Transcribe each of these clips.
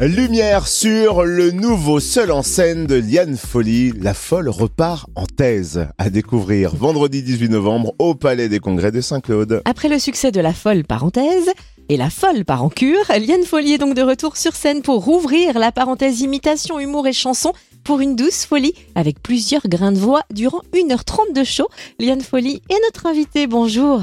Lumière sur le nouveau seul en scène de Liane Folly. La folle repart en thèse à découvrir vendredi 18 novembre au Palais des Congrès de Saint-Claude. Après le succès de La folle parenthèse et La folle part en cure, Liane Folly est donc de retour sur scène pour rouvrir la parenthèse imitation, humour et chanson pour une douce folie avec plusieurs grains de voix durant 1h30 de show. Liane Folly est notre invitée. Bonjour.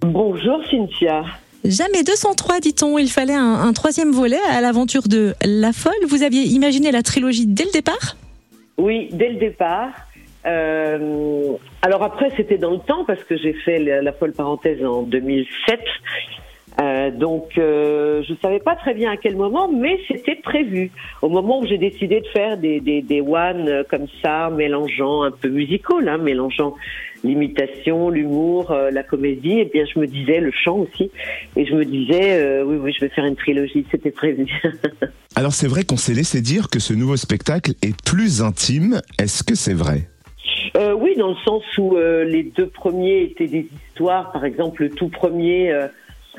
Bonjour Cynthia. Jamais 203, dit-on. Il fallait un, troisième volet à l'aventure de La Folle. Vous aviez imaginé la trilogie dès le départ? Oui, dès le départ. Euh, alors après, c'était dans le temps parce que j'ai fait la, Folle parenthèse en 2007. Euh, donc, euh, je savais pas très bien à quel moment, mais c'était prévu. Au moment où j'ai décidé de faire des, des, one comme ça, mélangeant un peu musical, hein, mélangeant l'imitation, l'humour, euh, la comédie, et eh bien je me disais le chant aussi, et je me disais euh, oui oui je vais faire une trilogie, c'était prévu. Alors c'est vrai qu'on s'est laissé dire que ce nouveau spectacle est plus intime. Est-ce que c'est vrai? Euh, Oui, dans le sens où les deux premiers étaient des histoires. Par exemple, le tout premier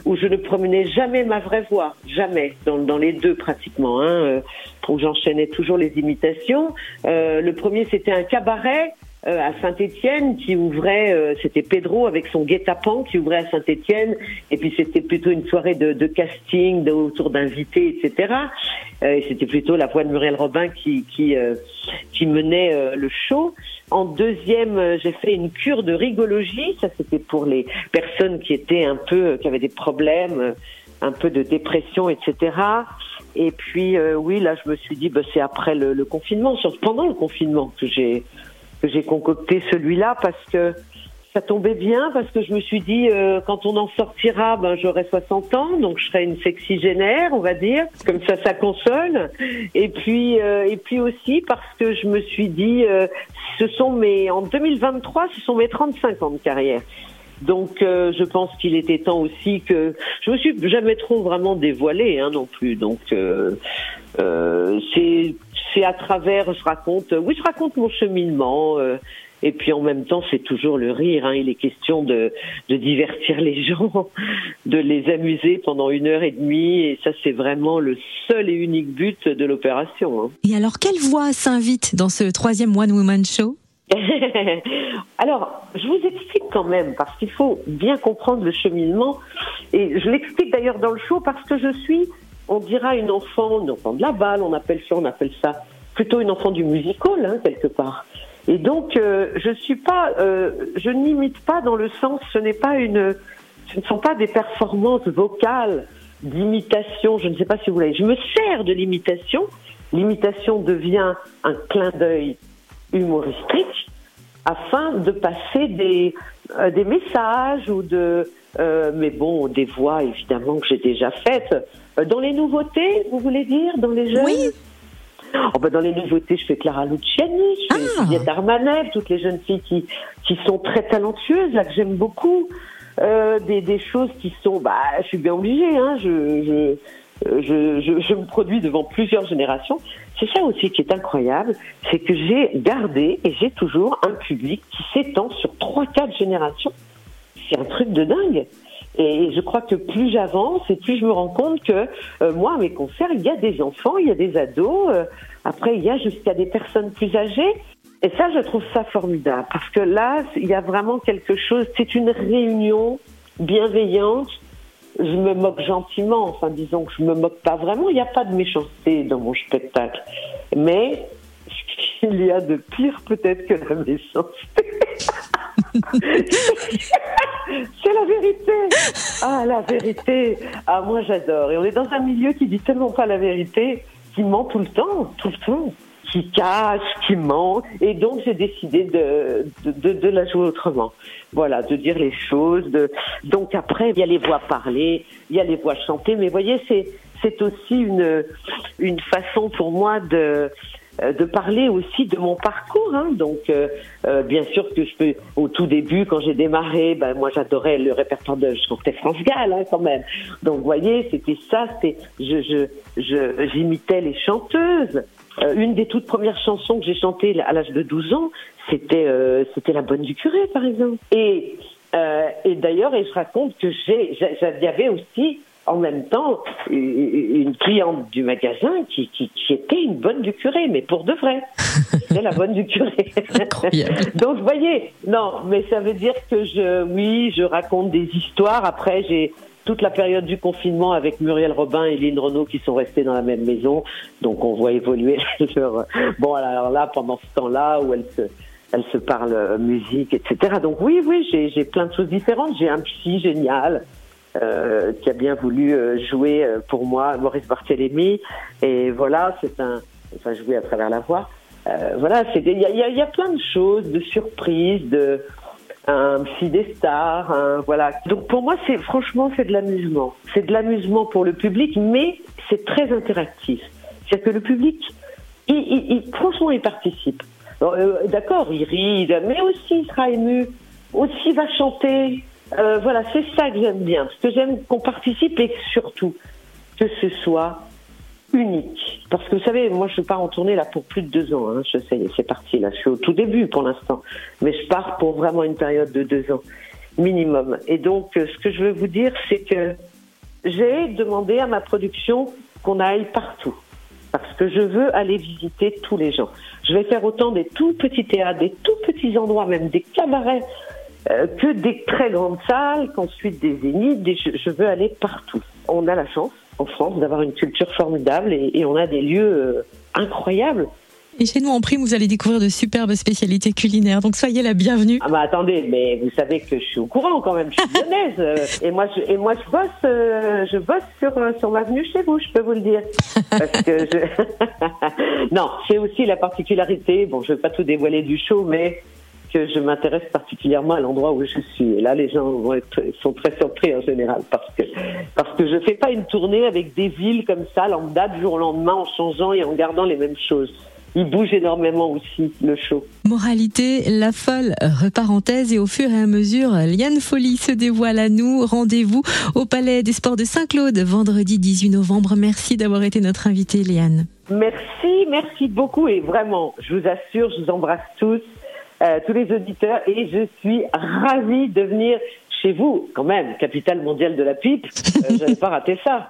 où je ne promenais jamais ma vraie voix, jamais, dans, dans les deux pratiquement, hein, où j'enchaînais toujours les imitations. le premier, c'était un cabaret euh, à Saint-Étienne qui ouvrait, euh, c'était Pedro avec son guet-apens qui ouvrait à Saint-Étienne, et puis c'était plutôt une soirée de, de casting de, autour d'invités, etc. Euh, et c'était plutôt la voix de Muriel Robin qui qui, qui menait le show. En deuxième, j'ai fait une cure de rigologie. Ça, c'était pour les personnes qui étaient un peu, qui avaient des problèmes, un peu de dépression, etc. Et puis, oui, là, je me suis dit, bah, c'est après le, le confinement, pendant le confinement que j'ai que j'ai concocté celui-là parce que ça tombait bien parce que je me suis dit euh, quand on en sortira, ben j'aurai 60 ans, donc je serai une sexygénaire, on va dire, comme ça ça console. Et puis euh, et puis aussi parce que je me suis dit euh, ce sont mes en 2023, ce sont mes 35 ans de carrière. Donc je pense qu'il était temps aussi que je me suis jamais trop vraiment dévoilée hein, non plus. Donc c'est c'est à travers, je raconte, oui, je raconte mon cheminement. Euh, et puis en même temps, c'est toujours le rire. Hein. Il est question de, de divertir les gens, de les amuser pendant une heure et demie. Et ça, c'est vraiment le seul et unique but de l'opération. Hein. Et alors, quelle voix s'invite dans ce troisième One Woman Show? Alors, je vous explique quand même, parce qu'il faut bien comprendre le cheminement. Et je l'explique d'ailleurs dans le show parce que je suis on dira une enfant, une enfant de la balle, on appelle ça, on appelle ça plutôt une enfant du musical, hein, quelque part. Et donc, euh, je suis pas, euh, je n'imite pas dans le sens, ce n'est pas une, ce ne sont pas des performances vocales d'imitation. Je ne sais pas si vous voulez. Je me sers de l'imitation. L'imitation devient un clin d'œil humoristique afin de passer des, euh, des messages ou de, mais bon, des voix évidemment que j'ai déjà faites. Euh, dans les nouveautés, vous voulez dire Dans les jeunes Oui. Oh ben dans les nouveautés, je fais Clara Luciani, je fais ah. Juliette Armanet, toutes les jeunes filles qui, qui sont très talentueuses, là, que j'aime beaucoup. Euh, des, des choses qui sont... Bah, je suis bien obligée, hein, je, je, je, je, je me produis devant plusieurs générations. C'est ça aussi qui est incroyable, c'est que j'ai gardé et j'ai toujours un public qui s'étend sur trois, quatre générations. C'est un truc de dingue. Et je crois que plus j'avance et plus je me rends compte que euh, moi, à mes concerts, il y a des enfants, il y a des ados, euh, après il y a jusqu'à des personnes plus âgées. Et ça, je trouve ça formidable parce que là, il y a vraiment quelque chose. C'est une réunion bienveillante. Je me moque gentiment, enfin disons que je me moque pas vraiment. Il n'y a pas de méchanceté dans mon spectacle, mais il y a de pire peut-être que la méchanceté. C'est la vérité. Ah, la vérité. Ah, moi, j'adore. Et on est dans un milieu qui dit tellement pas la vérité, qui ment tout le temps, tout le temps, qui cache, qui ment. Et donc, j'ai décidé de, de, la jouer autrement. Voilà, de dire les choses. De... Donc après, il y a les voix parlées, il y a les voix chantées. Mais voyez, c'est aussi une une façon pour moi de de parler aussi de mon parcours. Hein. Donc, euh, euh, bien sûr que je peux, au tout début, quand j'ai démarré, ben moi j'adorais le répertoire de, je France Gall hein, quand même. Donc, vous voyez, c'était ça, c'était, je, je, j'imitais les chanteuses. une des toutes premières chansons que j'ai chantées à l'âge de 12 ans, c'était, c'était La Bonne du Curé, par exemple. Et, et d'ailleurs, et je raconte que j'ai, j'avais aussi en même temps une cliente du magasin qui, qui, était une bonne du curé, mais pour de vrai. C'est la bonne du curé. Donc, vous voyez, non, mais ça veut dire que je, oui, je raconte des histoires. Après, j'ai toute la période du confinement avec Muriel Robin et Lynn Renault qui sont restés dans la même maison. Donc, on voit évoluer leur... Bon, alors là, pendant ce temps-là, où elles se, elles se parlent musique, etc. Donc, oui, oui, j'ai plein de choses différentes. J'ai un psy génial. Euh, qui a bien voulu euh, jouer euh, pour moi Maurice Barthélémy. Et voilà, c'est un, enfin jouer à travers la voix. voilà, il y a, plein de choses, de surprises, de un psy des stars, voilà. Donc pour moi, c'est franchement c'est de l'amusement. C'est de l'amusement pour le public, mais c'est très interactif. C'est que le public, franchement, il participe. D'accord, il rit, mais aussi il sera ému, aussi il va chanter, euh, voilà, c'est ça que j'aime bien. Ce que j'aime qu'on participe et surtout que ce soit unique. Parce que vous savez, moi je pars en tournée là pour plus de deux ans. Hein. Je sais, c'est parti là. Je suis au tout début pour l'instant, mais je pars pour vraiment une période de deux ans minimum. Et donc, euh, ce que je veux vous dire, c'est que j'ai demandé à ma production qu'on aille partout. Parce que je veux aller visiter tous les gens. Je vais faire autant des tout petits théâtres, des tout petits endroits, même des cabarets euh, que des très grandes salles, qu'ensuite des zéniths. Des, je, veux aller partout. On a la chance en France d'avoir une culture formidable et, on a des lieux euh, incroyables. Et chez nous, en prime, vous allez découvrir de superbes spécialités culinaires. Donc soyez la bienvenue. Ah bah attendez, mais vous savez que je suis au courant quand même. Je suis lyonnaise. Euh, et moi, je, et moi, je bosse, je bosse sur sur ma venue chez vous. Je peux vous le dire. Parce que je... non, c'est aussi la particularité. Bon, je vais pas tout dévoiler du show, mais que je m'intéresse particulièrement à l'endroit où je suis. Et là, les gens vont être, sont très surpris en général parce que parce que je fais pas une tournée avec des villes comme ça, lambda du jour au lendemain, en changeant et en gardant les mêmes choses. Il bouge énormément aussi, le show. Moralité, la folle reparenthèse et au fur et à mesure, Liane Folie se dévoile à nous. Rendez-vous au Palais des Sports de Saint-Claude, vendredi 18 novembre. Merci d'avoir été notre invitée, Liane. Merci, merci beaucoup et vraiment, je vous assure, je vous embrasse tous. Euh, tous les auditeurs et je suis ravie de venir chez vous, quand même, capitale mondiale de la pipe. Euh, je n'avais pas raté ça.